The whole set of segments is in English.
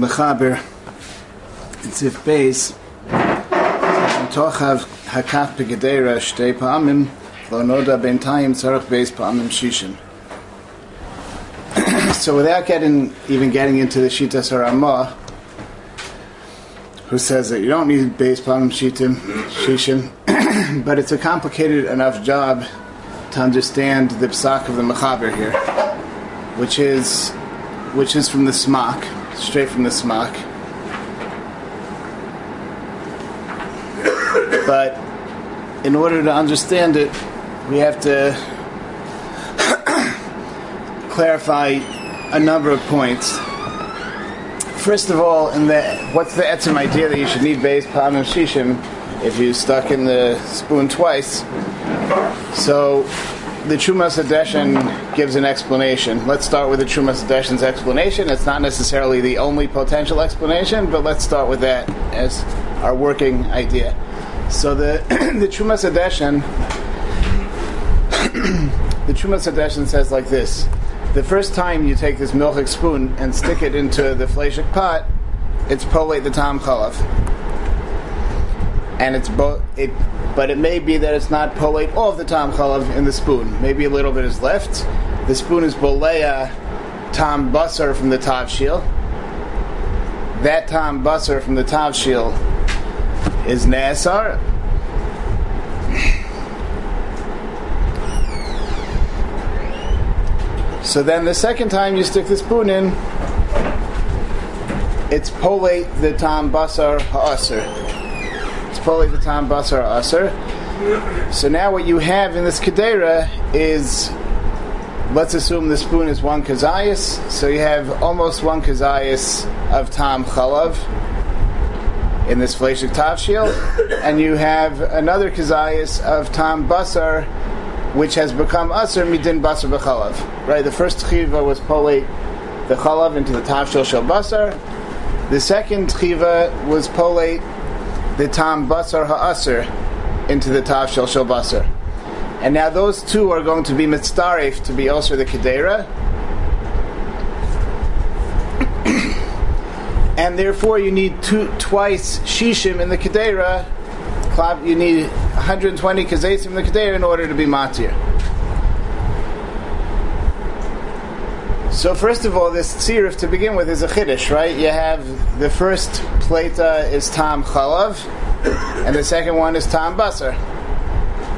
the Mechaber in Sif Beis Tochav Hakaf Pegedera Shtei Pa'amim Lo Noda Ben Tayim Tzarech Beis Pa'amim Shishin. So without getting even getting into the Shita Saramah who says that you don't need Beis Pa'amim Shitim Shishin but it's a complicated enough job to understand the psak of the Mechaber here which is which is from the Smak, straight from the Smak. but in order to understand it, we have to clarify a number of points. First of all, in the what's the etzim idea that you should need base palm and shishim if you stuck in the spoon twice? So the Chumas Adeshin gives an explanation. Let's start with the Chumas Adeshin's explanation. It's not necessarily the only potential explanation, but let's start with that as our working idea. So the the Chumas Adeshin, the Chumas Adeshin says like this: the first time you take this milchik spoon and stick it into the fleshik pot, it's polate the tam chalav and it's both it but it may be that it's not polate all of the tam chalav in the spoon. Maybe a little bit is left. The spoon is boleya tam basar from the tavshil that tam basar from the tavshil is nasar. So then the second time you stick the spoon in it's polate the tam basar ha'asr Poli the Tam Basar Aser. So now what you have in this Kedera is let's assume the spoon is one kazayas, so you have almost one kazayas of tam chalav in this fleshik tavshil, and you have another kazayas of tam basar, which has become aser midin basar b'chalav. Right, the first tchiva was polate the chalav into the tavshil shel basar. The second tchiva was polate the tam basar ha'aser into the tav shel shel basar. And now those two are going to be mitzdarif to be also the kedera. and therefore you need two, twice shishim in the kedera. You need 120 kazesim in the kedera in order to be matir. So first of all, this tzirif to begin with is a chiddush, right? You have the first plata is tam chalav, and the second one is tam basar.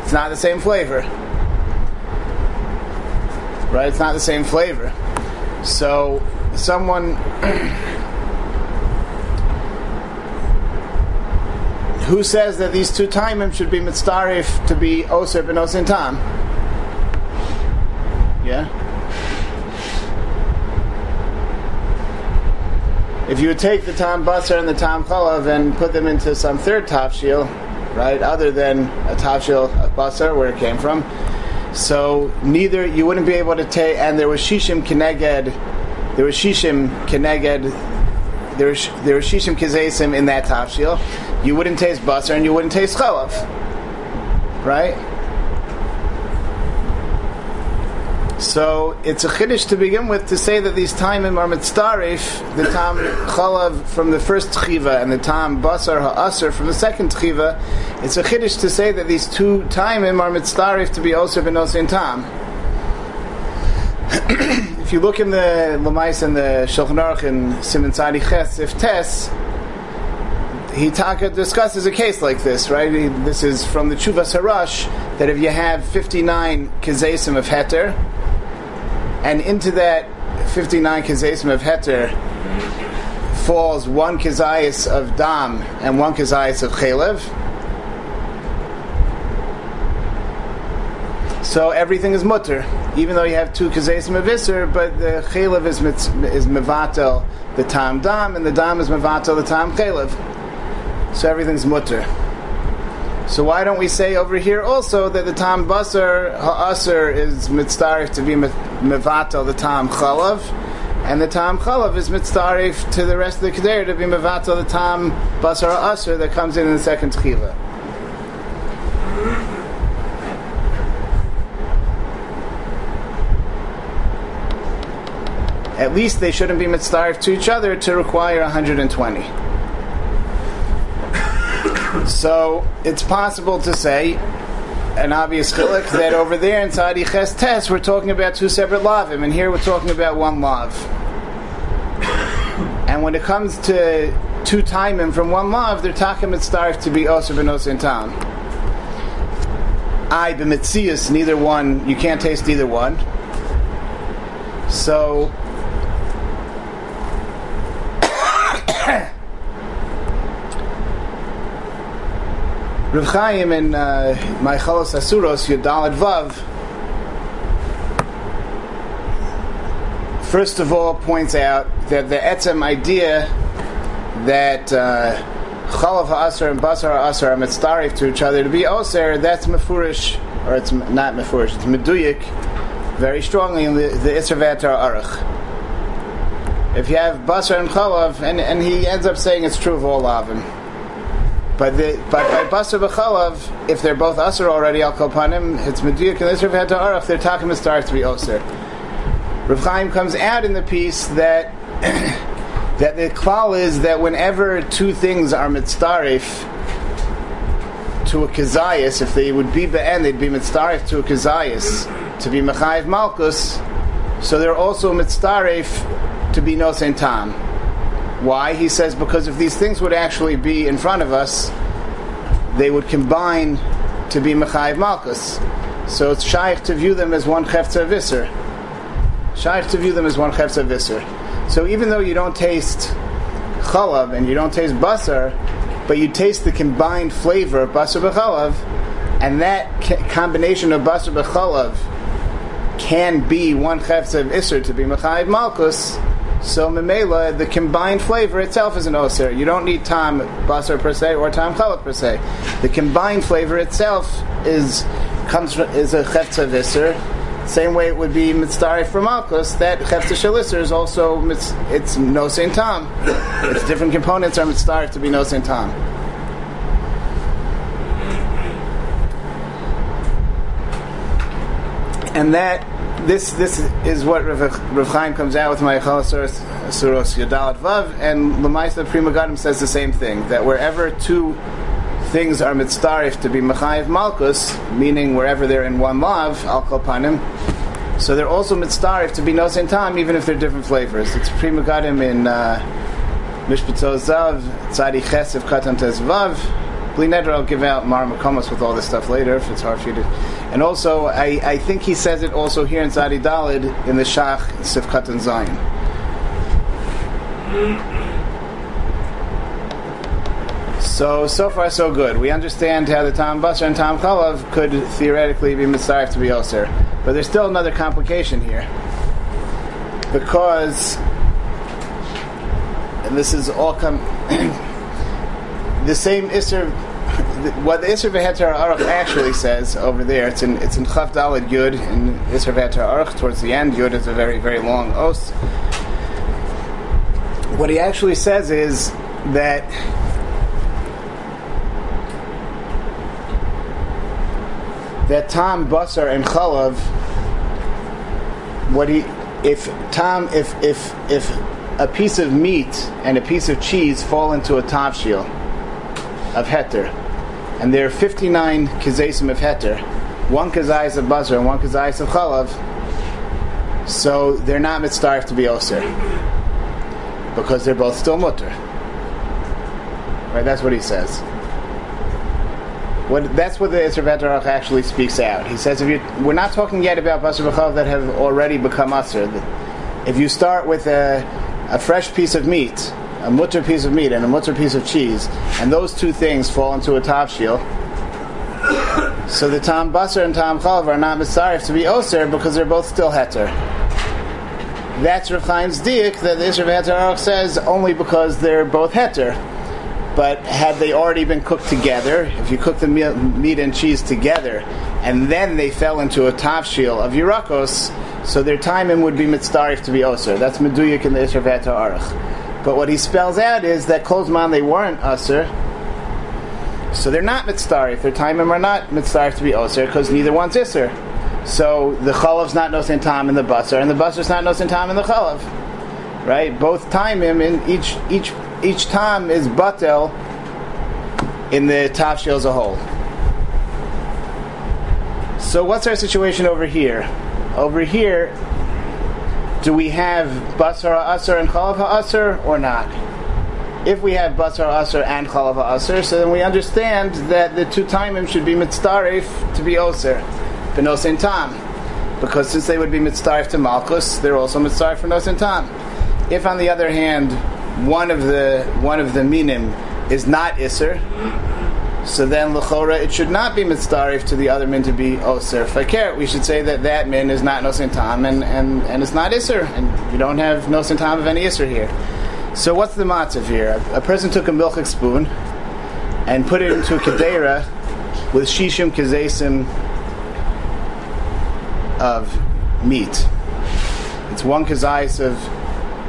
It's not the same flavor, right? It's not the same flavor. So someone who says that these two timim should be mitzdarif to be oser ben osin tam. Yeah. If you would take the tam basar and the tam chalav and put them into some third tafshil, right, other than a tafshil of basar where it came from, so neither you wouldn't be able to take. And there was shishim keneged, there was shishim keneged, there was there was shishim kizesim in that tafshil. You wouldn't taste basar and you wouldn't taste chalav, right? So it's a chiddush to begin with to say that these timim are mitzdarif, the tam chalav from the first tchiva and the tam basar ha'asr from the second tchiva. It's a chiddush to say that these two timim are mitzdarif to be also benosin tam. if you look in the Lamais and the Shulchan Aruch in Simon Tzadi Ches, if Tes, he taka discusses a case like this, right? This is from the Chuvas Harash that if you have 59 kezesim of heter, and into that 59 kezesim of heter falls one kezayis of dam and one kezayis of chalev. So everything is mutter, even though you have two kezesim of iser, but the chalev is is mevatel the tam dam, and the dam is mevatel the tam chalev. So everything's mutter. So why don't we say over here also that the tam basar ha'asr is mitzdarif to be mevatel the tam chalav, and the tam chalav is mitzdarif to the rest of the keder to be mevatel the tam basar ha'asr that comes in in the second tchiva. at least they shouldn't be mitzvah to each other to require 120. So it's possible to say an obvious chilik that over there in inside Iches Tes we're talking about two separate lavim, and here we're talking about one lav. And when it comes to two timing from one lav, they're talking mitzvah to be osir benos in town. I b'mitzias, neither one, you can't taste either one. So Rav Chaim in uh, Asuros Yudalad Vav first of all points out that the etzem idea that uh, chalav and basar ha'asar are mitzdarif to each other to be oser, that's mefurish, or it's not mefurish, it's meduyik, very strongly in the, the Isra Aruch. If you have basar and chalav, and, and he ends up saying it's true of all of them. But the, but by basar b'chalav, if they're both asr already al kolpanim, it's meduyik and Isser Veheter Aruch, they're talking mitzdarif to be oser. Rav Chaim comes out in the piece that that the klal is that whenever two things are mitzdarif to a kazayas, if they would be be'en, they'd be mitzdarif to a kazayas, to be mechayiv malkus, so they're also mitzdarif to be nosen tam. Why? He says because if these things would actually be in front of us, they would combine to be mechayiv malkus. So it's shaykh to view them as one chefza visser. Shaykh to view them as one chefza visser. So even though you don't taste chalav and you don't taste basar, but you taste the combined flavor of basar b'chalav, and that combination of basar b'chalav can be one chefza of to be mechayiv malkus. So memela, the combined flavor itself is an osir. You don't need tam basar per se or tam chalav per se. The combined flavor itself is comes from, is a chefza of isser same way it would be mitzvah for Malkus, that Chefta Shalisser is also, it's no Saint Tom. Its different components are mitzvah to be no Saint Tom. And that, this this is what Rav, Chaim comes out with my Suros Yadalat Vav, and Lamaisa Pri Megadim says the same thing, that wherever two things are mitzdarif to be mechayiv malkus, meaning wherever they're in one lav, al panim. So they're also mitzdarif to be no same time, even if they're different flavors. It's Pri Megadim in uh, Zav, Tzadi Chesef Katan Tezvav. Bli Neder, I'll give out Mar Makomos with all this stuff later if it's hard for you to. And also, I, I think he says it also here in Tzadi Dalid in the Shach Sifkatan Zion. So, so far so good. We understand how the Tom Busser and Tom Chalav could theoretically be mitzvah to be Oser. But there's still another complication here. Because, and this is all come, the same Isser, what the Isser Veheter Aruch actually says over there, it's in, it's in Chav Dalad Yud, in Isser Veheter Aruch, towards the end, Yud is a very, very long os. What he actually says is that that Tom Busser and Chalav, what he, if Tom, if if if a piece of meat and a piece of cheese fall into a tavshil of heter, and there are 59 kazesim of heter, one kazayis of Busser and one kazayis of Chalav, so they're not mitzvah to be osir because they're both still mutter. Right, that's what he says. What, that's what the Isra actually speaks out. He says, if you we're not talking yet about Basar B'chav that have already become Asr. If you start with a, a fresh piece of meat, a mutter piece of meat and a mutter piece of cheese, and those two things fall into a tavshil, so the Tam Basar and Tam Chalav are not Mitzarif to be Oser because they're both still Heter. That's Rav Chaim's diak that the Isra says only because they're both Heter but had they already been cooked together, if you cook the meat and cheese together, and then they fell into a tafshil of Yirakos, so their timing would be mitzdarif to be oser. That's meduyik in the Isra Arach. But what he spells out is that Kozman they weren't osir, so they're not mitzdarif. Their timing are not mitzdarif to be osir because neither one's isser. So the chalav's not nosin tam in the basar, and the basar's not nosin tam in the chalav. right? Both timim in each each each time is batel in the tafshil as a whole. So what's our situation over here? Over here, do we have basar asar and chalav asar or not? If we have basar asar and chalav asar, so then we understand that the two timim should be mitzdarif to be oser, benosin tam, because since they would be mitzdarif to malchus, they're also mitzdarif for nosin tam. If, on the other hand, one of the one of the minim is not iser, so then lechora it should not be mitzdarif to the other min to be oser fakir. We should say that that min is not nosin tam and, and, and it's not iser, and you don't have nosin tam of any iser here. So what's the matzav here? A, person took a milchik spoon and put it into a kadera with shishim kazesim of meat. It's one kazais of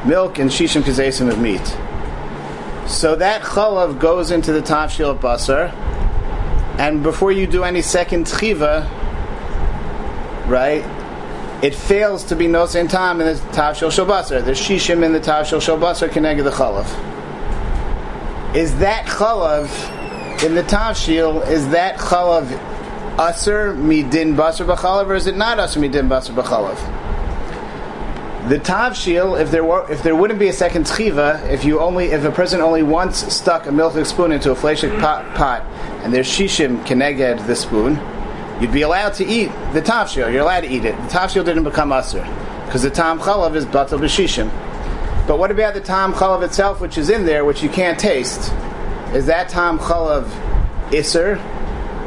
milk and shishim kazesim of meat. So that chalav goes into the tafshil of basar, and before you do any second tchiva, right, it fails to be nosin time in the tafshil shel basar. There's shishim in the tafshil shel basar connected the chalav. Is that chalav in the tafshil? Is that chalav aser midin basar b'chalav, or is it not aser midin basar b'chalav? The tavshil, if there were, if there wouldn't be a second tchiva, if you only, if a person only once stuck a milk spoon into a fleshik mm. pot, pot, and there's shishim keneged the spoon, you'd be allowed to eat the tavshil. You're allowed to eat it. The tavshil didn't become aser because the tam chalav is batal b'shishim. But what about the tam chalav itself, which is in there, which you can't taste? Is that tam chalav iser,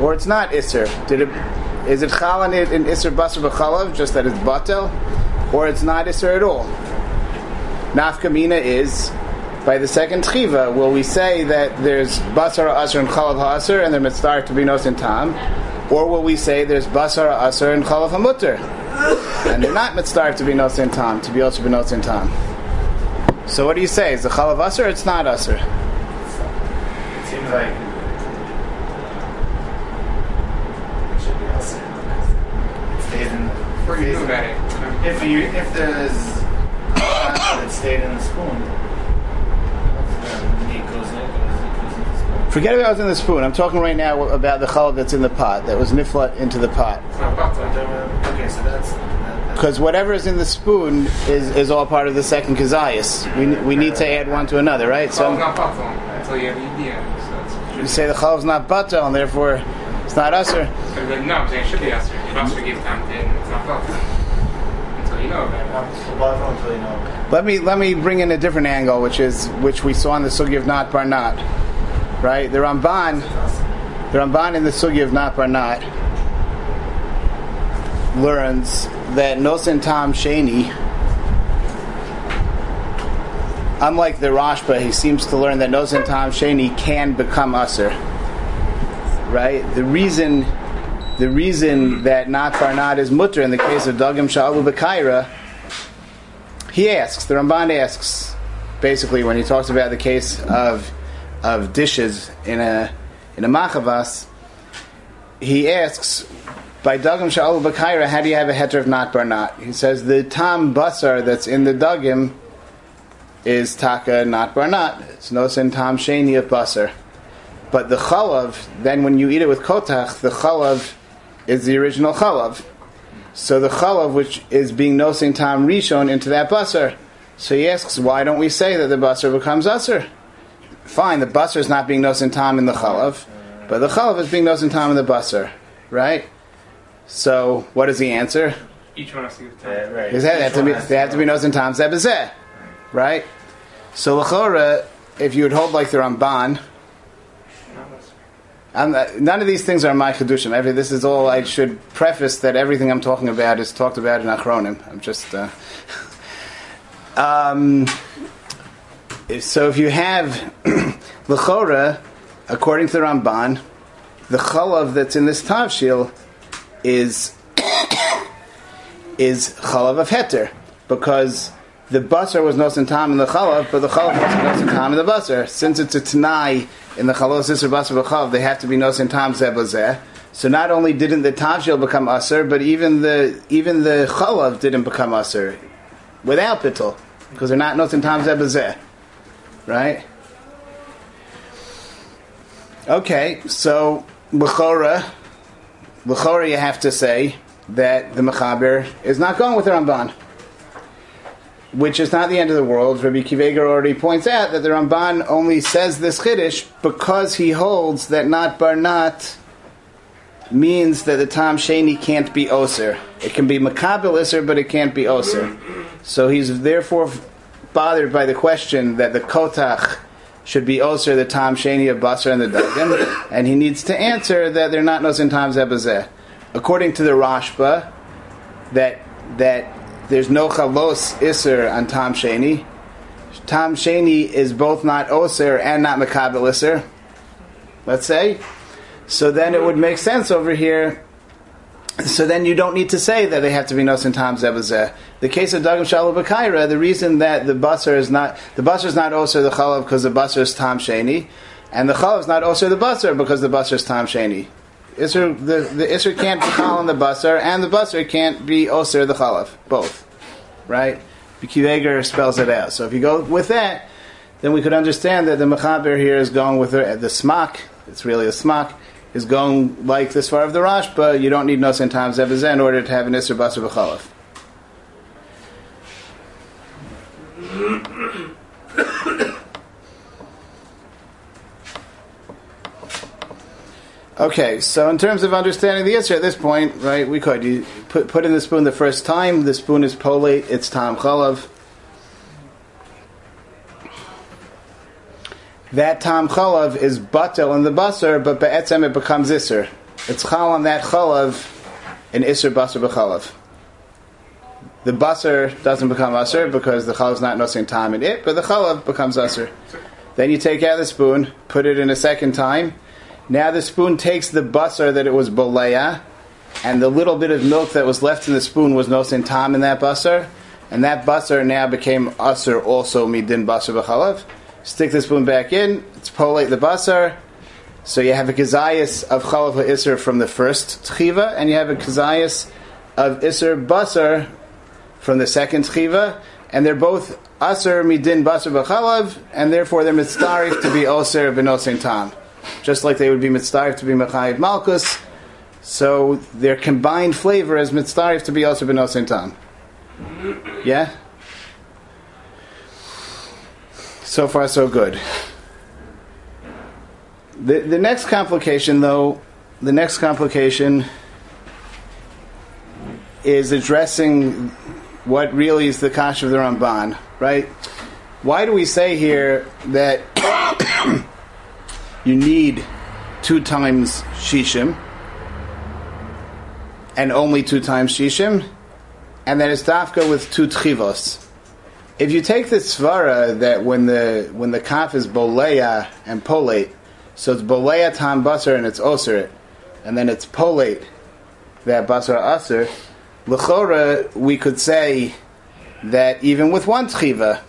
or it's not iser? Did it? Is it chal in it in iser basar b'chalav, just that it's batel? Or it's not Isser at all. Nafkamina is by the second tchiva. Will we say that there's basar asr and chalav ha'asr and they're mitzvah to be nos in tam, or will we say there's basar asr and chalav hamutter and they're not mitzvah to be nos in tam to be also be nos in tam? So what do you say? Is the chalav asr? It's not asr. It seems like it should be also. It stays in the. You stays know in- about it. If you if there's that stayed in the spoon, the meat goes in, it goes, it goes in the spoon. Forget about what's in the spoon. I'm talking right now about the chalav that's in the pot that was niflat into the pot. Okay, so that's. that- Because whatever is in the spoon is, is all part of the second kazayas. We, we need to add one to another, right? So not batal until you have the idea. So you it's say the chalav's not batal, and therefore it's not usher. No, I'm saying it should be Esther. You also give time to it, it's not batal. Let me let me bring in a different angle, which is which we saw in the sugi of not bar not, right? The Ramban, the Ramban in the sugi of not bar not learns that Nosen Tam Sheni, unlike the Rashba, he seems to learn that Nosen Tam Sheni can become usher. Right? The reason the reason that not bar not is mutter in the case of Dagim Sha'alu Bekaira he asks, the Ramban asks, basically when he talks about the case of of dishes in a in a machavas, he asks by Dagim Sha'alu Bakaira, how do you have a heter of not bar not? He says the tam basar that's in the Dagim is taka not bar not. It's no sin tam sheni of basar. But the chalav, then when you eat it with kotach, the chalav is the original chalav. So the chalav, which is being nosing tam rishon into that basar. So he asks, why don't we say that the basar becomes usr? Fine, the basar is not being nosing tam in the chalav, but the chalav is being nosing tam in the basar, right? So what is the answer? Each one has to give Yeah, time. right. Is that they have to be, they have to be nosin tam zebazeh, right? So lachora, if you would hold like the Ramban, I'm, uh, none of these things are my chedushim. Every this is all. I should preface that everything I'm talking about is talked about in Achronim. I'm just. Uh, um, so if you have lechora, according to the Ramban, the chalav that's in this tavshil is is chalav of heter because the basar was nosin tam in the chalav, but the chalav was nosin tam in the basar. Since it's a tanai in the chalav sister basar b'chalav, they have to be nosin tam zebazeh. So not only didn't the tavshil become aser, but even the even the chalav didn't become aser without bittul. because they're not nosin tam zebazeh, right? Okay, so b'chora, b'chora, you have to say that the mechaber is not going with the Ramban, which is not the end of the world. Rabbi Akiva Eiger already points out that the Ramban only says this chiddush because he holds that not barnat means that the tam sheni can't be oser. It can be makabel iser, but it can't be oser. So he's therefore bothered by the question that the kotach should be oser the tam sheni of basar and the dagan, and he needs to answer that they're not nosin tam zebazeh. According to the Rashba, that that there's no chalos iser on Tom sheni. Tom sheni is both not oser and not makabel iser. Let's say. So then it would make sense over here. So then you don't need to say that they have to be nosin tam zebazeh. The case of dagam shalom b'kaira, the reason that the basar is not the basar is not also the chalav because the basar is tom sheni, and the chalav is not also the basar because the basar is tom sheni. Isser, the the isser can't be chal the basar, and the basar can't be oser the chalav. Both, right? Akiva Eiger spells it out. So if you go with that, then we could understand that the mechaber here is going with the, the smak. It's really a smak is going like this far of the Rashba, you don't need nosin tam zebazeh in order to have an Isser Basar B'chalav. Okay, so in terms of understanding the answer at this point, right, we could you put put in the spoon the first time. The spoon is polate. It's tam chalav. That tam chalav is batel in the basar, but be'etzem it becomes iser. It's chal on that chalav in iser basar b'chalav. The basar doesn't become aser because the chalav is not nothing time in it, but the chalav becomes aser. Then you take out the spoon, put it in a second time. Now the spoon takes the basar that it was boleya, and the little bit of milk that was left in the spoon was nosin tam in that basar, and that basar now became aser also midin basar b'chalav. Stick the spoon back in. It's polate the basar. So you have a kazayas of chalav isser from the first tchiva, and you have a kazayas of isser basar from the second tchiva, and they're both aser midin basar b'chalav, and therefore they're mitzdarif to be oser b'nosin tam, just like they would be mitzdarif to be mechayiv malkus. So their combined flavor is mitzdarif to be oser b'nosin tam. Yeah. So far, so good. The, the next complication, though, the next complication is addressing what really is the kash of the Ramban, right? Why do we say here that you need two times shishim and only two times shishim, and then it's dafka with two tchivos? if you take the svara that when the when the kaf is boleya and polate, so it's boleya tam basar and it's oser, and then it's polate that basar aser. Lechora, we could say that even with one tchiva,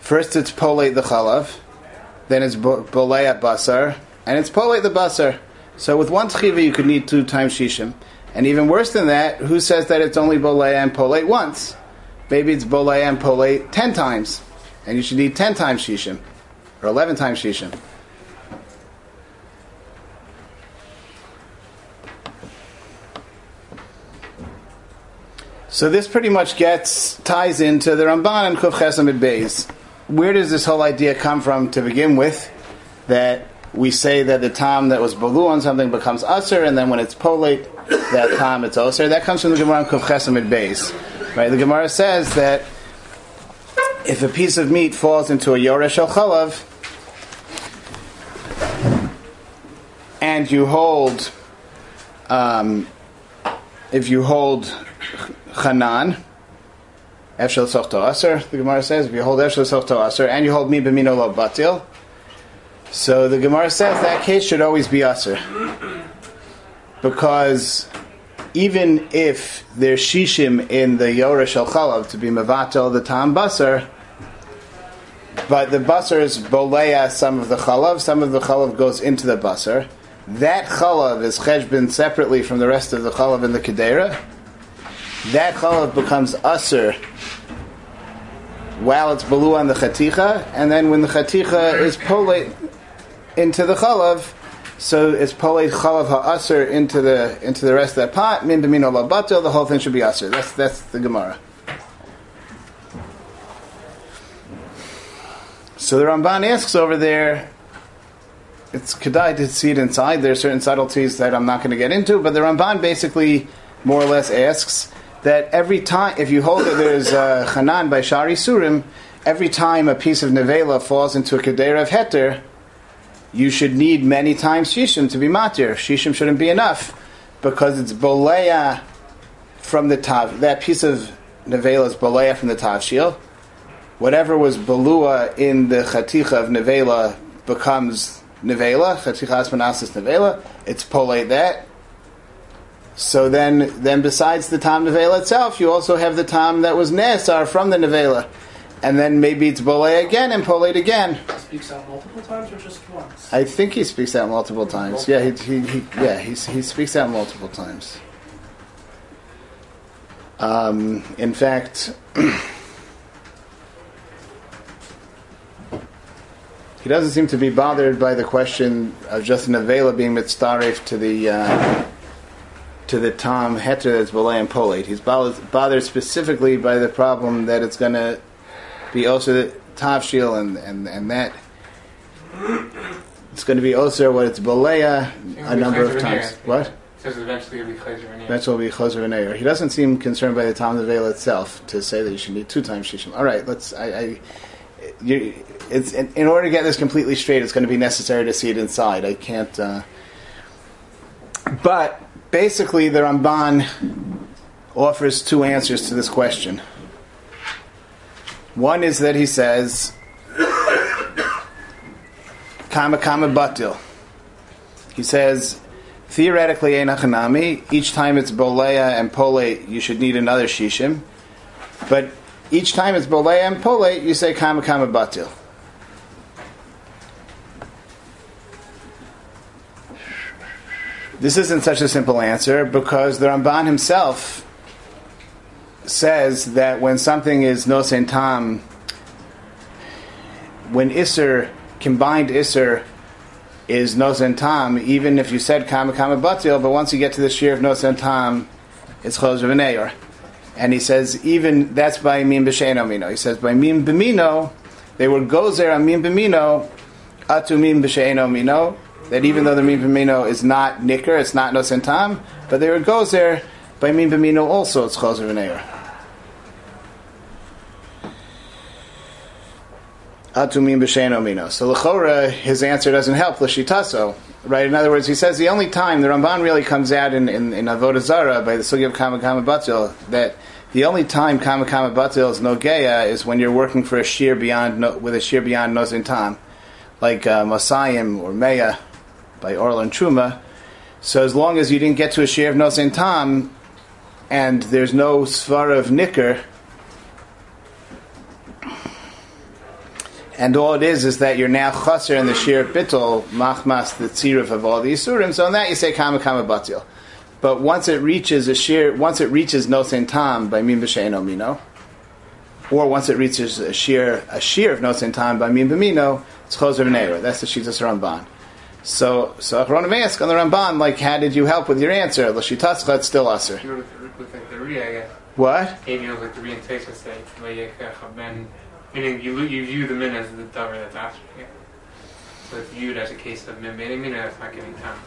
first it's polate the chalav, then it's boleya basar, and it's polate the basar. So with one tchiva, you could need two times shishim, and even worse than that, who says that it's only boleya and polate once? Maybe it's bolay and polay ten times, and you should need ten times shishim, or eleven times shishim. So this pretty much gets ties into the Ramban and Kuf Chesamid Beis. Where does this whole idea come from to begin with? That we say that the time that was balu on something becomes usher, and then when it's polate, that time it's osir. That comes from the Gemara Kuf Chesamid Beis. Right? The Gemara says that if a piece of meat falls into a yoresh chalav, and you hold, um, if you hold chanan, efshel sochto aser, the Gemara says, if you hold efshel sochto aser, and you hold mi lo batil, so the Gemara says that case should always be aser. Because even if there's shishim in the Yoresh al Chalav to be Mavatel the Tam Basar, but the Basar is Boleya some of the Chalav, some of the Chalav goes into the Basar. That Chalav is Cheshbin separately from the rest of the Chalav in the Kedera. That Chalav becomes Aser while it's below on the chaticha, and then when the chaticha is polate into the chalav, so it's polate chalav ha'aser into the into the rest of that pot. Min b'mino labato, the whole thing should be aser. That's that's the Gemara. So the Ramban asks over there. It's kedai to see it inside. There are certain subtleties that I'm not going to get into, but the Ramban basically more or less asks that every time, if you hold that there's uh, a chanan by Shari Surim, every time a piece of nevela falls into a kedera of heter, you should need many times shishim to be matir. Shishim shouldn't be enough because it's boleya from the tav. That piece of nevela is boleya from the tavshil. Whatever was belua in the chaticha of nevela becomes nevela. Chaticha asmanasis nevela. It's pole that. So then, then besides the tam nevela itself, you also have the tam that was nesar from the nevela, and then maybe it's bole again and polate again. Speaks out multiple times or just once? I think he speaks out multiple times. Yeah, he, he, he yeah he he speaks out multiple times. Um, in fact, he doesn't seem to be bothered by the question of just an avela being mitzdarif to the. Uh, to the Tom Heter that's Balay and Polate. He's bothered, bothered specifically by the problem that it's going to be also the Tavshil and, and, and that. It's going to be also what it's Balaya a number of times. What? says eventually it'll be chayzer and Eventually will be Choser and He doesn't seem concerned by the Tom Veil itself to say that you should need two times Shishim. All right, let's. I, I you, it's in, in, order to get this completely straight, it's going to be necessary to see it inside. I can't. Uh, but basically, the Ramban offers two answers to this question. One is that he says, Kama Kama Batil. He says, theoretically, Einachanami, each time it's Boleya and Pole, you should need another Shishim. But each time it's Boleya and Pole, you say Kama Kama Batil. This isn't such a simple answer because the Ramban himself says that when something is no tam, when Isser, combined Isser, is no tam, even if you said kama kama batil, but once you get to the shear of no tam, it's chos v'neyor. And he says, even that's by min b'sheino mino. He says, by min b'mino, they were gozer min b'mino, atu min b'sheino mino, that even though the min b'mino is not nicker, it's not no tam, but it goes there. by min b'mino also it's b'shein mino. So l'chora, his answer doesn't help l'shitaso. Right? In other words, he says the only time the Ramban really comes out in, in, in Avodah by the sugi of Kama Batil that the only time Kama Batil is nogeya is when you're working for a shear beyond with a shear beyond nozin tam, like uh, Masayim or Meya by Orlan Truma. So as long as you didn't get to a shear of nozin tam, and there's no svar of nicker, and all it is is that you're now chaser in the shir bittul machmas the tziruf of all these surim. So on that you say kama kama batil. But once it reaches a shir, once it reaches no tam by min b'sheino mino, or once it reaches a shir a shir of no tam by min b'mino, it's choser v'neira. That's the shitas Ramban. So so Achronim ask on the Ramban like, how did you help with your answer? L'shitascha it's still aser. What? Maybe it was like the Ri and Teisa say, Meaning you you view the min as the davar that's after. Yeah. So it's viewed as a case of min min min that's not giving time.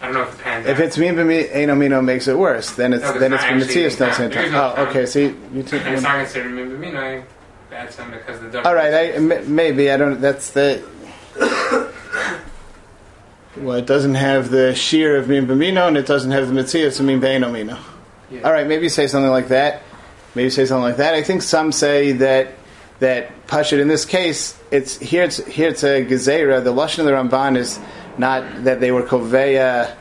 I don't know if it pans If it's min b'mino mino makes it worse, then it's No, then it's b'mitzias actually no same time. time. No Oh, okay. See, you took. It's not considered min bad time because the davar. All right, I, maybe I don't. That's the. Well, it doesn't have the shear of min b'mino, and it doesn't have the mitzias of min beino mino. Yeah. All right, maybe say something like that. Maybe say something like that. I think some say that that pashut in this case, it's here. It's here. It's a gezerah. The lashon of the Ramban is not that they were koveya.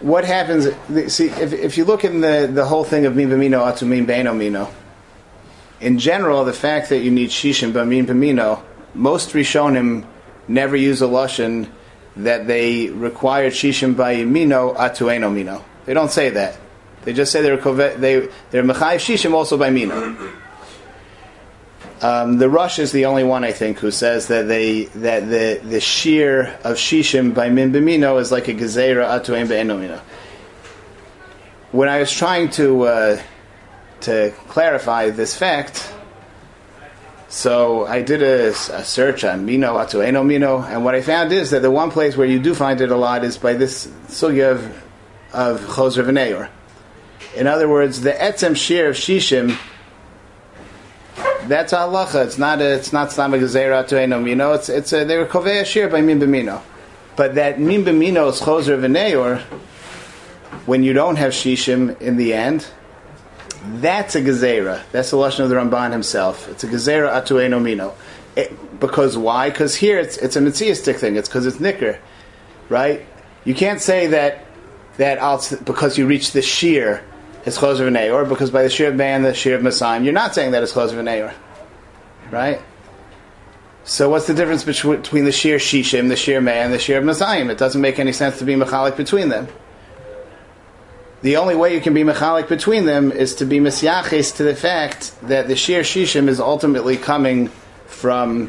What happens? See, if, if you look in the, the whole thing of min b'mino atu min beino mino, in general, the fact that you need shishim b'min b'mino, most rishonim never use a lashon that they require shishim by mino atu eno mino. They don't say that. They just say they're they they're mechayiv shishim also by mina. Um, the Rush is the only one I think who says that they that the the shear of shishim by min b'mino is like a gezerah atuim be'enomino. When I was trying to uh, to clarify this fact, so I did a, a search on mino atueno mino, and what I found is that the one place where you do find it a lot is by this sugya of of choser v'neyor. In other words, the etzem shear of shishim that's halacha. It's not a, it's not stam gezerah. You know, it's it's a, they were kovei shir by min b'mino, but that min b'mino is choser v'neyor. When you don't have shishim in the end, that's a gezerah. That's the lashon of the Ramban himself. It's a gezerah atu enom mino. It, because why? Because here it's it's a mitziastic thing. It's because it's nicker, right? You can't say that that I'll, because you reach the shear it's choser v'neyor, because by the shear of man, the shear of Messiah, you're not saying that it's choser v'neyor, right? So what's the difference between the shear shishim, the shear man, the shear of Messiah? It doesn't make any sense to be mechalik between them. The only way you can be mechalik between them is to be misyaches to the fact that the shear shishim is ultimately coming from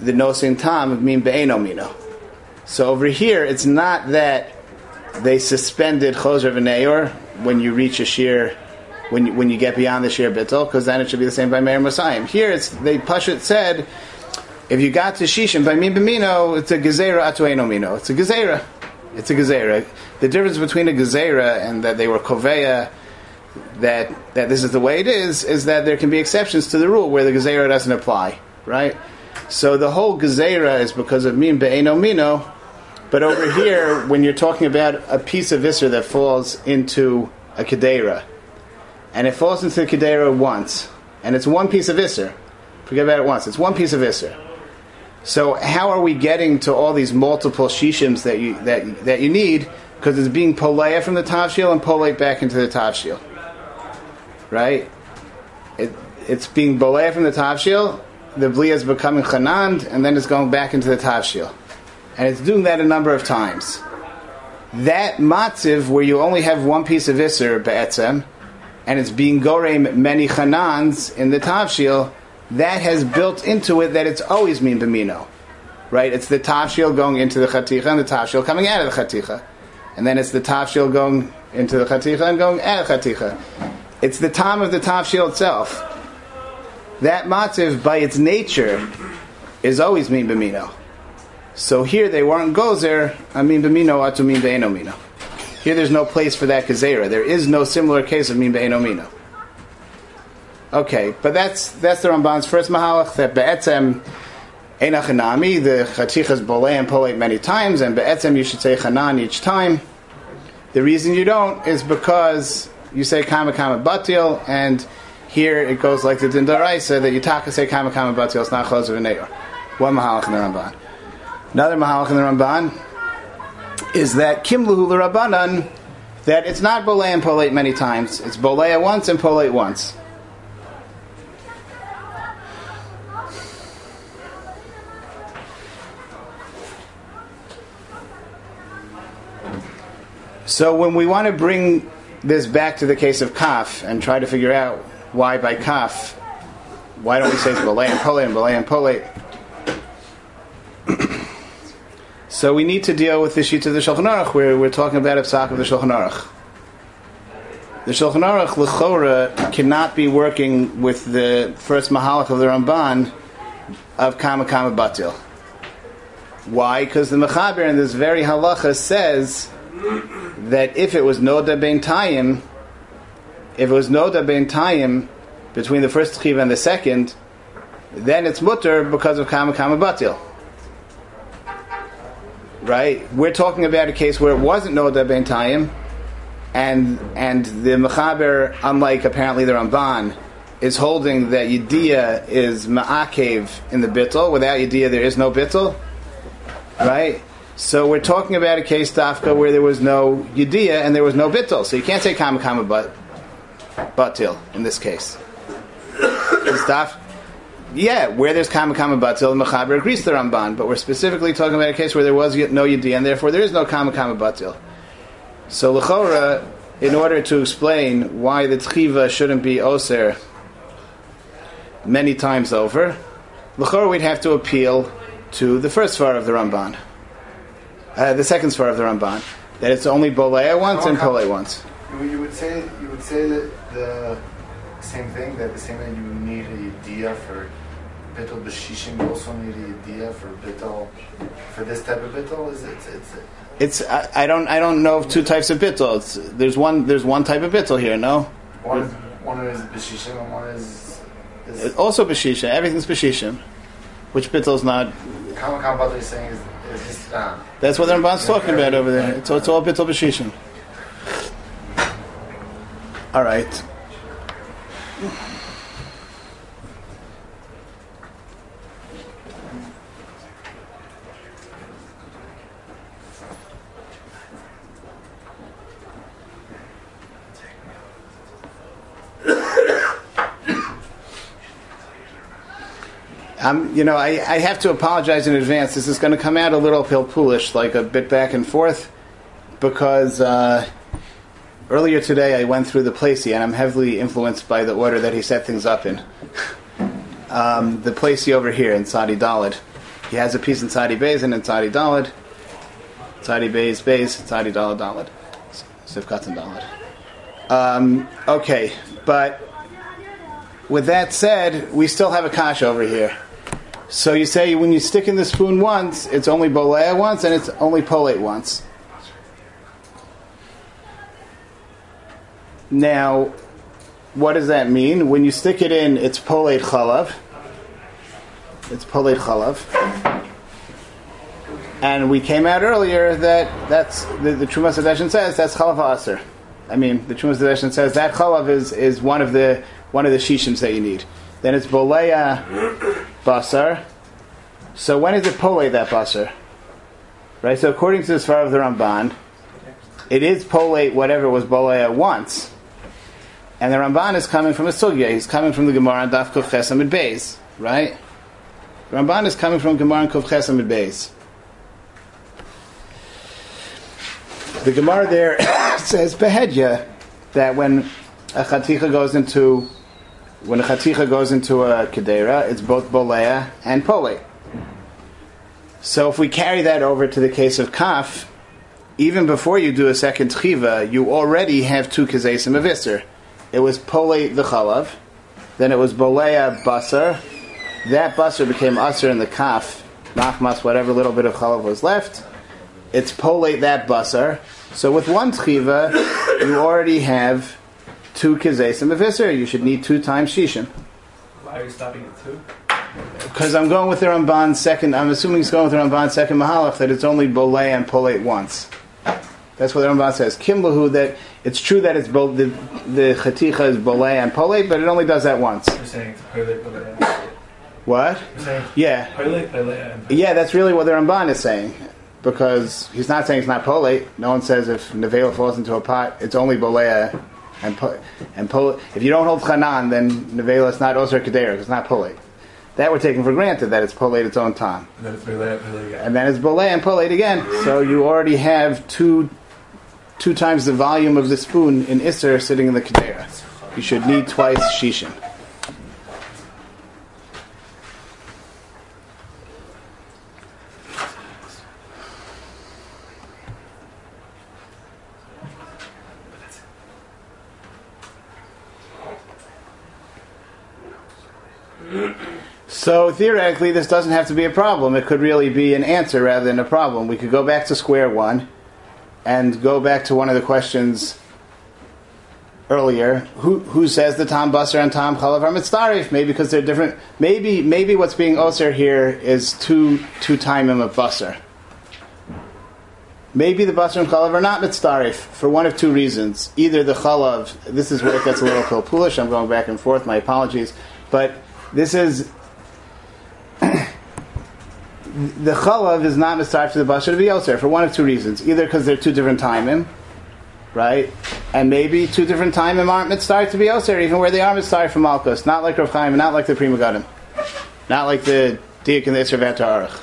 the nosin tam of min be'eno mino. So over here, it's not that they suspended choser v'neyor when you reach a shear, when you, when you get beyond the shear bittel, because then it should be the same by Meir Messiah. Here, it's they Pashut said, if you got to Shishim by Min B'mino, it's a Gezerah Atueno Mino. It's a Gezerah. It's a Gezerah. The difference between a Gezerah and that they were Koveya, that, that this is the way it is, is that there can be exceptions to the rule where the Gezerah doesn't apply, right? So the whole Gezerah is because of Min Be'eno Mino, but over here, when you're talking about a piece of Isser that falls into a Kedera, and it falls into the Kedera once, and it's one piece of Isser, forget about it once, it's one piece of Isser. So how are we getting to all these multiple shishims that you that that you need? Because it's being polea from the tavshil and polate back into the tavshil, right? It, it's being bolea from the tavshil. The blia is becoming chanand, and then it's going back into the tavshil and it's doing that a number of times. That matziv where you only have one piece of iser be'etzem, and it's being gorem many chanans in the tavshil, that has built into it that it's always mean b'mino. Right? It's the tavshil going into the chaticha and the tavshil coming out of the chaticha. And then it's the tavshil going into the chaticha and going out of the chaticha. It's the time of the tavshil itself. That matziv, by its nature, is always mean b'mino. So here they weren't gozer. I mean, b'mino atu min be'eno mino. Here there's no place for that gezerah. There is no similar case of min be'eno mino. Okay, but that's that's the Ramban's first mahalach that be'etzem enachanami the chatichas bolei and polei many times, and be'etzem you should say chanan each time. The reason you don't is because you say kama kama batil, and here it goes like the dindaraisa that you taka say kama kama batil. It's not chos of One mahalach in the Ramban. Another Mahalach in the Ramban is that Kimluhu Rabbanan, that it's not Boleh and Polate many times. It's Boleh once and Polate once. So when we want to bring this back to the case of kaf and try to figure out why by kaf, why don't we say Boleh and Polate and and Polate? So we need to deal with the sheet of the Shulchan Aruch, where we're talking about Ipsak of the Shulchan Aruch. The Shulchan Aruch L'chora cannot be working with the first Mahalach of the Ramban of Kama Kama Batil. Why? Because the Mechaber in this very halacha says that if it was Noda Ben Tayim, if it was Noda Ben Tayim between the first Chiv and the second, then it's mutter because of Kama Kama Batil right? We're talking about a case where it wasn't Noda Ben Tayim, and and the Mechaber, unlike apparently the Ramban, is holding that Yediyah is Ma'akev in the Bittel. Without Yediyah, there is no Bittel, right? So we're talking about a case, Dafka, where there was no Yediyah and there was no Bittel. So you can't say Kama Kama but Batil in this case. Daf, yeah, where there's kama kama batil, mechaber agrees the Ramban, but we're specifically talking about a case where there was no yedi, and therefore there is no kama kama batil. So lechora, in order to explain why the tchiva shouldn't be oser many times over, l'chor we'd have to appeal to the first svar of the Ramban, uh, the second svar of the Ramban, that it's only bolea once and pole once. You, would say you would say that the same thing that the same way you need a idea for bittel b'shishim, you also need a idea for bittel for this type of bittel. Is it? It's, It's I, I don't I don't know of two types of bittul. It's, there's one there's one type of bittul here. No, one is one is b'shishim and one is. Is also b'shishim. Everything's b'shishim. Which bittul is not? Kama Kama is saying is, That's what the Ramban's talking about over there. It's, it's all bittul b'shishim. All right. Um, you know, I, I have to apologize in advance. This is going to come out a little pilpulish, like a bit back and forth, because uh, earlier today I went through the Placey, and I'm heavily influenced by the order that he set things up in. um, the Placey over here in Sadi Dalid. He has a piece in Sadi Beis and in Sadi Dalid. Sadi Beis, Beis, Sadi Dalid, Dalid. Sivkat and Dalid. Um, okay, but with that said, we still have a kash over here. So you say when you stick in the spoon once, it's only bolea once, and it's only polate once. Now, what does that mean? When you stick it in, it's polate chalav. It's polate chalav. And we came out earlier that that's the, the Trumas Hadeshin says that's chalav aser. I mean, the Trumas Hadeshin says that chalav is, is one of the one of the shishims that you need. Then it's bolea basar. So when is it polei that basar? Right. So according to the Svar of the Ramban, it is polei whatever was bolea once, and the Ramban is coming from a sugya. He's coming from the Gemara on Daf Kuf Beis. Right. The Ramban is coming from Gemara on Kuf Chesamid Beis. The Gemara there says behedya that when a chaticha goes into when a chaticha goes into a kedera, it's both bolea and pole. So if we carry that over to the case of kaf, even before you do a second chiva, you already have two kazesim of iser. It was pole the chalav, then it was bolea basar. That basar became asr in the kaf, machmas, whatever little bit of chalav was left. It's polate that basar. So with one chiva, you already have two kizesim of Isser. You should need two times shishin. Why are you stopping at two? Because I'm going with the Ramban second. I'm assuming he's going with the Ramban second mahalach that it's only bolei and polate once. That's what the Ramban says. Kimlahu that it's true that it's both the the chaticha is bolei and polate, but it only does that once. You're saying it's Pele, Pele. What? Saying Yeah, Pele, Pele, and yeah. That's really what the Ramban is saying. Because he's not saying it's not polate. No one says if nevela falls into a pot, it's only bolea and po- and if you don't hold chanan, then nevela is not oser kedera. It's not polate. That we're taking for granted that it's polate its own time, then it's Pele, Pele and then it's boleh and polate again. So you already have two two times the volume of the spoon in iser sitting in the kedera. You should need twice shishin. So theoretically, this doesn't have to be a problem. It could really be an answer rather than a problem. We could go back to square one and go back to one of the questions earlier. Who who says the Tom Busser and Tom Chalav are mitzarif? Maybe because they're different. Maybe maybe what's being oser here is two two timim of Busser. Maybe the Busser and Chalav are not mitzarif for one of two reasons. Either the Chalav, this is where it gets a little pilpulish. I'm going back and forth. My apologies, but this is the chalav is not mitzaref to the basar to be yoser for one of two reasons. Either because they're two different timing, right? And maybe two different timing aren't mitzaref to be yoser, even where they are mitzaref from Malkus. Not like Rav Chaim, not like the Pri Megadim. Not like the Diak and the Isra Arach.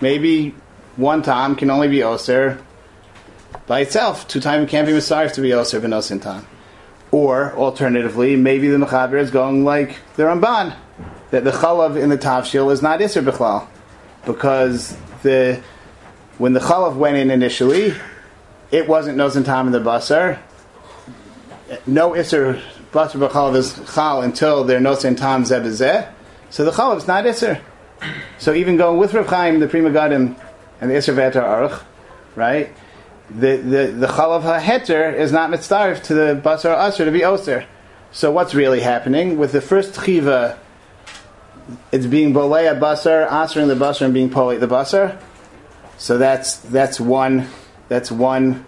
Maybe one time can only be oser by itself. Two time can't be Messiah to be Oser Benosin time. Or alternatively, maybe the Mechaber is going like the Ramban, that the Chalav in the Tavshil is not Isser Bechlal. Because the when the Chalav went in initially, it wasn't Nosin Tam in the Basar. No Isser Basar B'Chalav is Chal until they're Nosin Tam Zebezeh. So the Chalav is not Isser. So even going with Rav Chaim, the Pri Megadim, and the Isser Veheter Aruch, right? The the the Chalav HaHeter is not mitzvah to the Basar Asr to be Oser. So what's really happening with the first Chiva? It's being Bolea Basar, answering the Basar, and being Polei the Basar. So that's that's one that's one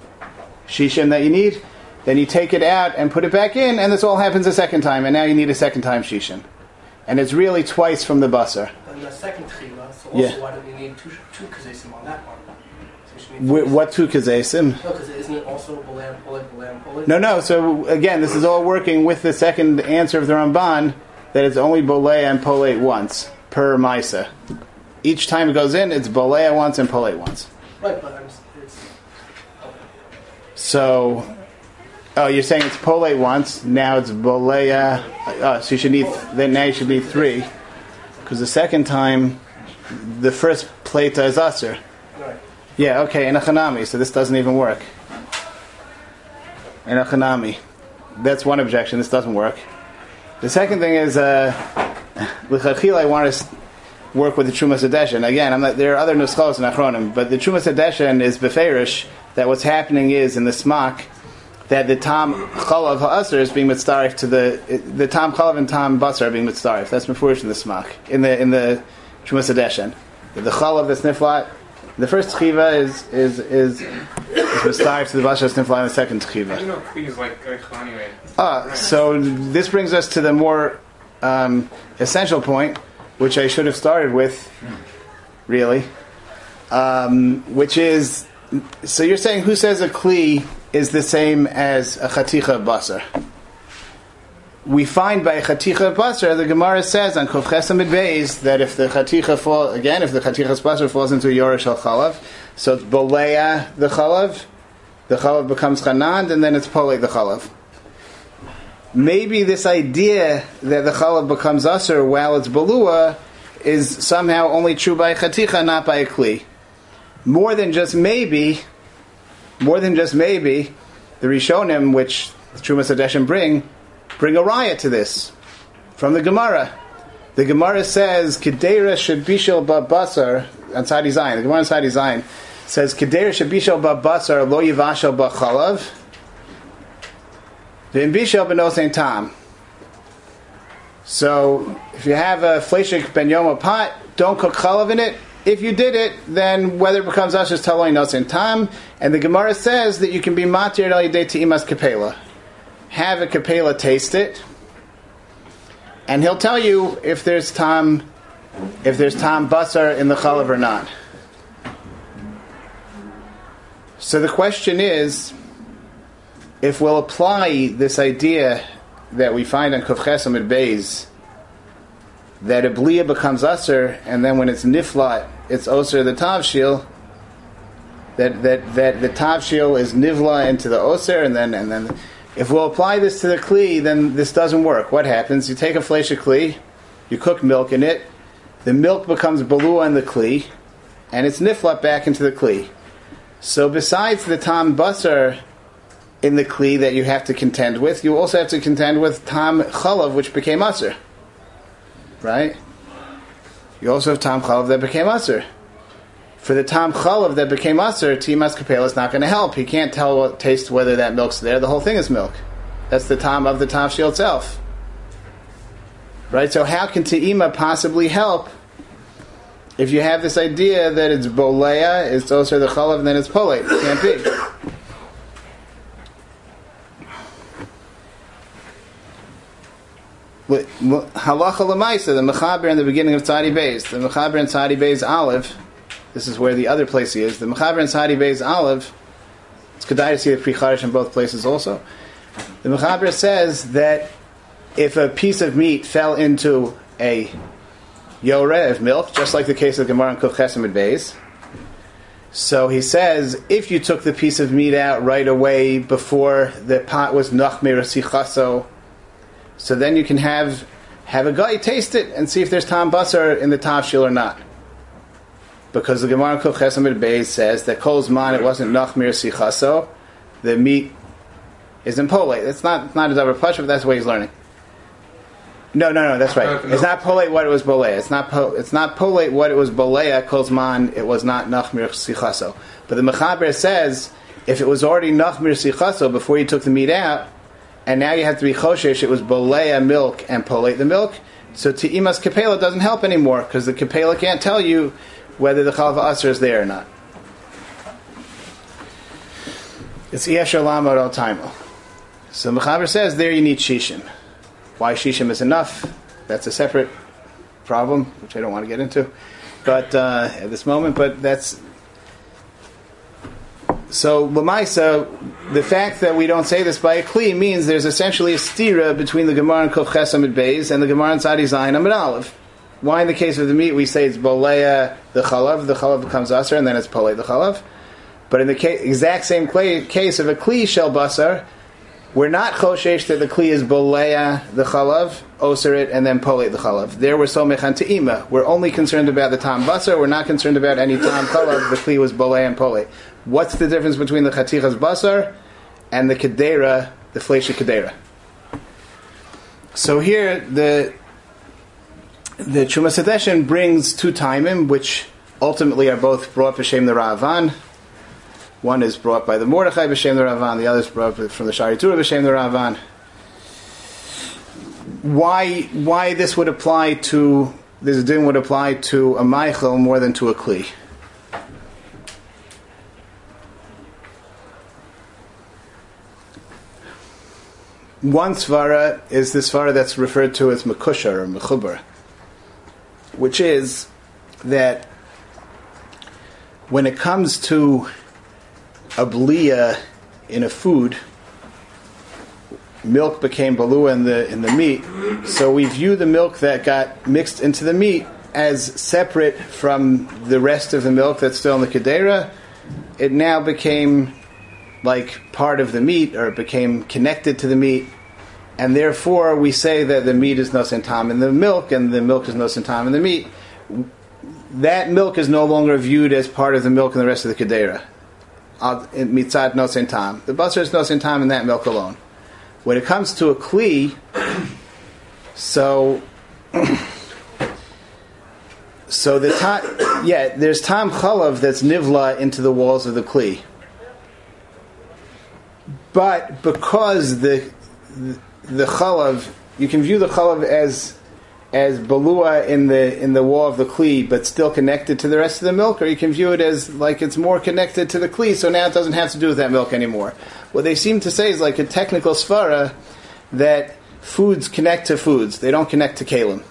shishim that you need. Then you take it out and put it back in, and this all happens a second time, and now you need a second time shishim. And it's really twice from the basar. And the second chiva, so also Yeah. why don't you need two, two kazesim on that one? So you should need Wh- What two kazesim? No, because isn't it also? No, no. So again, this is all working with the second answer of the Ramban that it's only bolei and polei once per misa. Each time it goes in, it's bolei once and polei once. Right, but I'm, it's... So, oh, you're saying it's polei once. Now it's bolea. Uh, so you should need. Then now you should need three, because the second time, the first plata is aser. Right. Yeah, okay, in a chanami, so this doesn't even work. In a chanami. That's one objection, this doesn't work. The second thing is, uh, I want to work with the Trumas Hadeshen. Again, I'm not, there are other nuschos in Achronim, but the Trumas Hadeshen is beferish that what's happening is in the Smak that the Tam Chalav Ha'asr is being mitzaref to the the Tam Chalav and Tam Basar are being mitzaref. That's mefurish in the Smak in the in the Trumas Hadeshen. The Chalav that's niflat. The first chiva is is is, is to the Basar niflat and the second chiva. You know, please like Eichel anyway. Ah, so this brings us to the more um, essential point, which I should have started with, really, um, which is so you're saying who says a kli is the same as a chaticha basar? We find by chaticha basar, the Gemara says on Kovchesam Beis that if the chaticha fall again, if the chaticha basar falls into a yorish al chalav, so it's bolea the chalav, the chalav becomes chanand, and then it's polei the chalav maybe this idea that the chalav becomes usher while it's balua is somehow only true by chaticha, not by a kli. More than just maybe, more than just maybe, the Rishonim, which the Trumas Hadeshen bring, bring a riot to this from the Gemara. The Gemara says, Kedera Shabishal Babasar, on Sadi Zayin, the Gemara on Sadi Zayin says, Kedera Shabishal Babasar lo yivashal bachalav, the Imbishal benosein tam. So, if you have a fleshik ben yoma pot, don't cook chalav in it. If you did it, then whether it becomes ashes taloi nosein tam, and the Gemara says that you can be matir al yedei imas kapela. Have a kapela taste it, and he'll tell you if there's tam, if there's tam basar in the chalav or not. So the question is, if we'll apply this idea that we find on Kufchesam at Beis, that a becomes usher, and then when it's niflat, it's osir the tavshil. That that that the tavshil is nivla into the osir, and then and then, if we'll apply this to the kli, then this doesn't work. What happens? You take a flesha kli, you cook milk in it, the milk becomes balua in the kli, and it's niflat back into the kli. So besides the tam basar in the kli that you have to contend with, you also have to contend with tam chalav, which became usher. Right? You also have tam chalav that became usher. For the tam chalav that became usher, timas kapela is not going to help. He can't tell what taste whether that milk's there. The whole thing is milk. That's the tam of the tam shield itself. Right? So how can te'ima possibly help if you have this idea that it's bolea, it's also the chalav, and then it's polei? It can't be. Halacha lemaisa, the mechaber in the beginning of Tzadi Beis, the mechaber in Tzadi Beis Aleph. This is where the other place he is. The mechaber in Tzadi Beis Aleph. It's kedai to see the Pri Chadash in both places also. The mechaber says that if a piece of meat fell into a yore of milk, just like the case of Gemara and Kuf Chesamid Beis, So he says, if you took the piece of meat out right away before the pot was nachmir sichaso, so then you can have have a guy taste it and see if there's tam basar in the tafshil or not. Because the Gemara Kuf Chesamid Beis says that kol's man it wasn't nachmir sichaso, the meat is in polate. It's not not a double push, but that's the way he's learning. No, no, no, that's right. It's not polate what it was bolea. It's not po, it's not polate what it was bolea kolzman. It was not nachmir sichaso. But the mechaber says if it was already nachmir sichaso before you took the meat out, and now you have to be choshesh, it was bolea milk and polate the milk. So to imas kapela doesn't help anymore because the kapela can't tell you whether the chalav aser is there or not. It's yesher lama al taimo. So Mechaber says there you need shishim. Why shishim is enough? That's a separate problem, which I don't want to get into, but uh, at this moment. But that's so Lamaisa. The fact that we don't say this by a kli means there's essentially a stira between the Gemara and Kof Chesamid Beis and the Gemara and Tzadi Zayin Amid Aleph. Why in the case of the meat we say it's bolea the chalav, the chalav becomes aser, and then it's polei the chalav. But in the ca- exact same case of a kli shel basar, we're not choshesh that the kli is bolea the chalav, oserit, and then poleit the chalav. There we're so mechan. We're only concerned about the tam basar. We're not concerned about any tam chalav. The kli was bolea and poleit. What's the difference between the chatichas basar and the kedera, the flesha kedera? So here the the Chumas brings two timim, which ultimately are both brought b'shem the Ravan. One is brought by the Mordechai b'shem the Ravan, the other is brought from the Shari b'shem the Ravan. Why, why this would apply to, this din would apply to a Michael more than to a Kli? One svara is the svara that's referred to as Mekusha or Mechubar, which is that when it comes to a blia in a food, milk became balua in the in the meat. So we view the milk that got mixed into the meat as separate from the rest of the milk that's still in the kedera. It now became like part of the meat, or became connected to the meat, and therefore we say that the meat is no tam in the milk, and the milk is no tam in the meat. That milk is no longer viewed as part of the milk and the rest of the kedera mitzad no tam. The basar is no tam in that milk alone. When it comes to a kli, so so the time, yeah, there's tam chalav that's nivla into the walls of the kli, but because the the, chalav, you can view the chalav as as balua in the in the wall of the kli, but still connected to the rest of the milk, or you can view it as like it's more connected to the kli, so now it doesn't have to do with that milk anymore. What they seem to say is like a technical svara that foods connect to foods; they don't connect to kalim.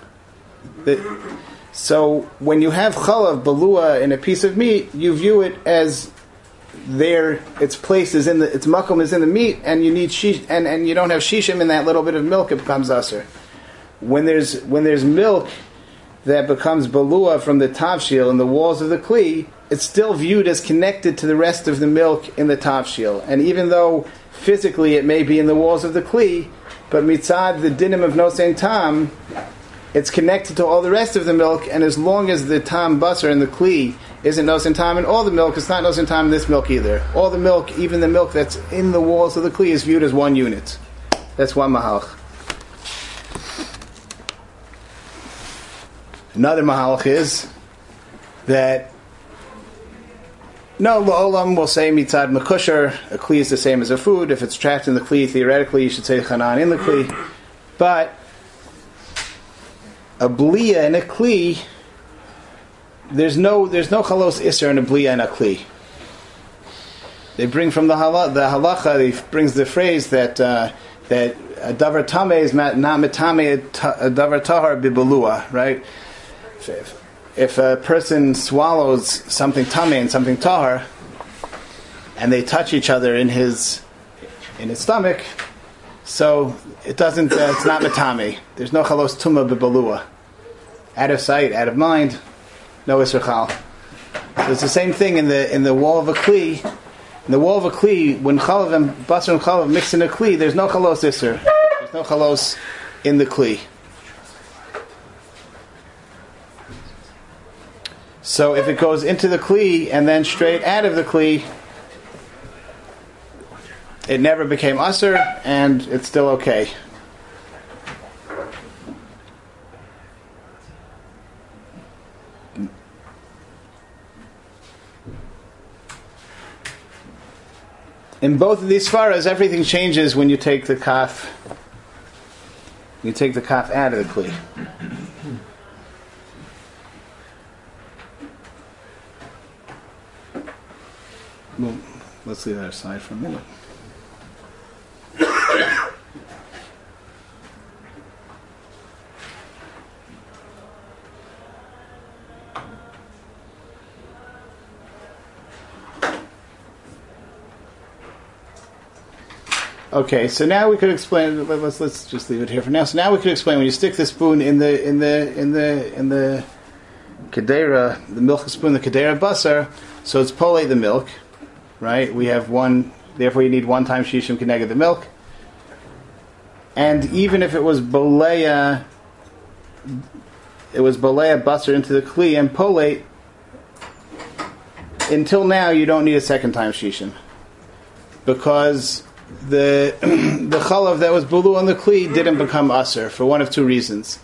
So when you have chalav balua in a piece of meat, you view it as there its place is in the its makom is in the meat, and you need shish, and and you don't have shishim in that little bit of milk, it becomes aser when there's when there's milk that becomes balua from the tavshil in the walls of the kli, it's still viewed as connected to the rest of the milk in the tavshil. And even though physically it may be in the walls of the kli, but mitzad the dinim of nosein tam, it's connected to all the rest of the milk. And as long as the tam basar and the kli isn't tam in all the milk, it's not nosein tam in this milk either. All the milk, even the milk that's in the walls of the kli, is viewed as one unit. That's one mahalch. Another mahalach is that no, la'olam will say mitzad mekusher, a kli is the same as a food. If it's trapped in the kli, theoretically you should say chanan in the kli. But a blia and a kli, there's no there's no chalos iser in a blia and a kli. They bring from the halacha, the halacha, he brings the phrase that uh, that a davar tame is not mitame a davar tahar bibalua, right? If, if a person swallows something tummy and something tahar, and they touch each other in his in his stomach, so it doesn't. Uh, it's not matami. There's no chalos tuma bebalua. Out of sight, out of mind. No israchal. So it's the same thing in the in the wall of a kli. In the wall of a kli, when chalav and basar and chalav mix in a kli, there's no chalos iser. There's no chalos in the kli. So if it goes into the kli and then straight out of the kli, it never became usher and it's still okay. In both of these faras, everything changes when you take the kaf. You take the kaf out of the kli. Well, let's leave that aside for a minute. Okay, so now we could explain. let- Let's let's just leave it here for now. So now we could explain when you stick the spoon in the in the in the in the kedera, the milk spoon, the kedera basar. So it's polate the milk, right? We have one. Therefore, you need one time shishim keneged the milk. And even if it was bolea, it was bolea basar into the kli and polate. Until now, you don't need a second time shishim because the the chalav that was bulu on the kli didn't become aser for one of two reasons.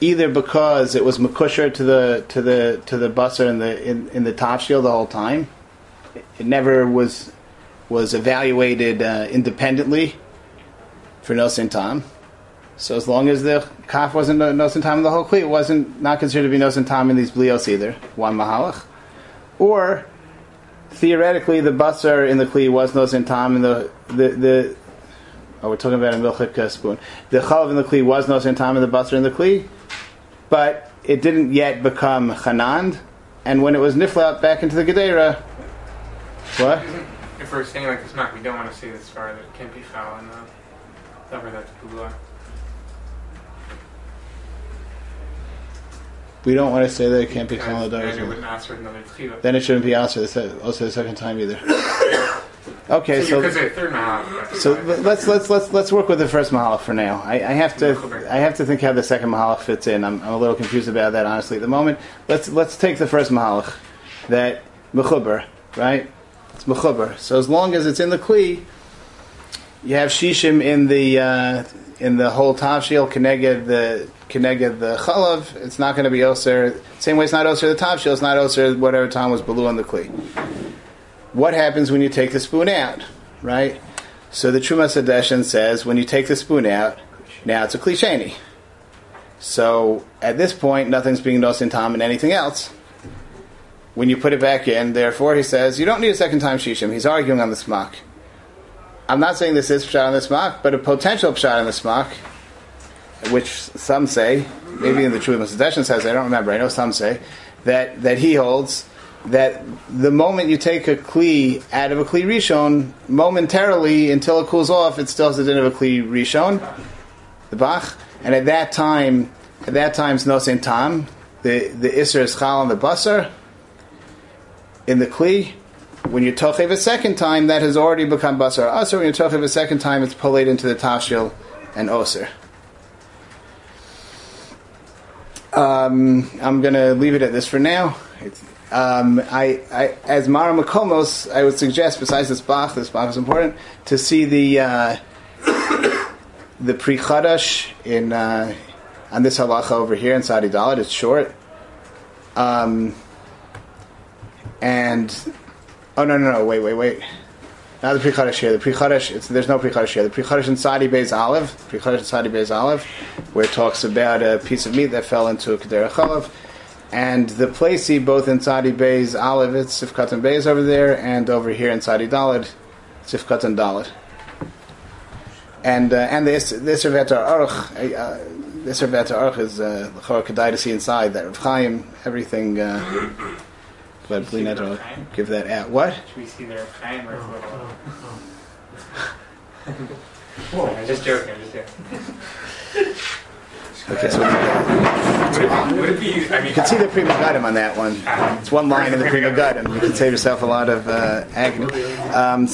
Either because it was makusher to the to the to the basar in the in, in the top shield the whole time, it never was was evaluated uh, independently for nosin tam. So as long as the kaf wasn't nosin tam in the whole kli, it wasn't not considered to be nosin tam in these blios either. One mahalach, or theoretically the basar in the kli was nosin tam in the the the. Oh, we're talking about a milchik spoon. The chalav in the kli was nosin tam and the basar in the kli, but it didn't yet become chanand. And when it was nifla back into the gedera, what? If we're saying like this map, we don't want to say this far that it can't be foul in the cover that's blue. We don't want to say that it can't be Then chalad it wouldn't ask for another tchila. Then it shouldn't be also the, also the second time either. Okay, So you could so say so let's let's let's let's work with the first mahalach for now. I, I have to I have to think how the second mahalach fits in. I'm, I'm a little confused about that honestly at the moment. Let's let's take the first mahalach that mechuber right. It's mechuber. So as long as it's in the kli, you have shishim in the uh, in the whole tavshil keneged the keneged the chalav. It's not going to be oser. Same way it's not oser the top tavshil. It's not oser whatever time was below on the kli. What happens when you take the spoon out, right? So the Trumas Hadeshen says when you take the spoon out, now it's a klisheni. So at this point, nothing's being dosed in time and anything else. When you put it back in, therefore, he says you don't need a second time shishim. He's arguing on the Smak. I'm not saying this is pshat on the Smak, but a potential pshat on the Smak, which some say, maybe in the Trumas Hadeshen says, I don't remember. I know some say that that he holds that the moment you take a kli out of a kli rishon, momentarily until it cools off, it still has the din of a kli rishon, the bach, and at that time, at that time, it's no same time. The the iser is chal on the basar in the kli. When you tochev a second time, that has already become basar aser. When you tochev a second time, it's pulled into the tashil and oser. Um, I'm going to leave it at this for now. Um, I, I, as Mara Makomos, I would suggest, besides this Bach, this Bach is important, to see the uh, the Pri Chadash in uh, on this halacha over here in Sadi Dalit. It's short, um, and oh no no no wait wait wait. Not the Pri Chadash here. The it's, there's no Pri Chadash here. The Pri Chadash in Sadi Beis Olive, Pri Chadash in Sadi Beis Olive, where it talks about a piece of meat that fell into a Kedera Chalav. And the placey, both in Sadi Bay's Olive, it's Sifkat and Bay's over there, and over here in Sadi Dalid, Sifkat and Dalid. And uh, and this this Servet Aruch, uh, this Servet Aruch is uh, L'chor Kedai to see inside that Rav Chaim, everything. Uh, but see the Blinet will give that out. What? Should we see their Chaim or I'm just joking. I'm just joking. Okay, so Would it, be, would it be? I mean, You can see the Pri Megadim on that one. It's one line in the Pri Megadim. You can save yourself a lot of uh, agony. Um,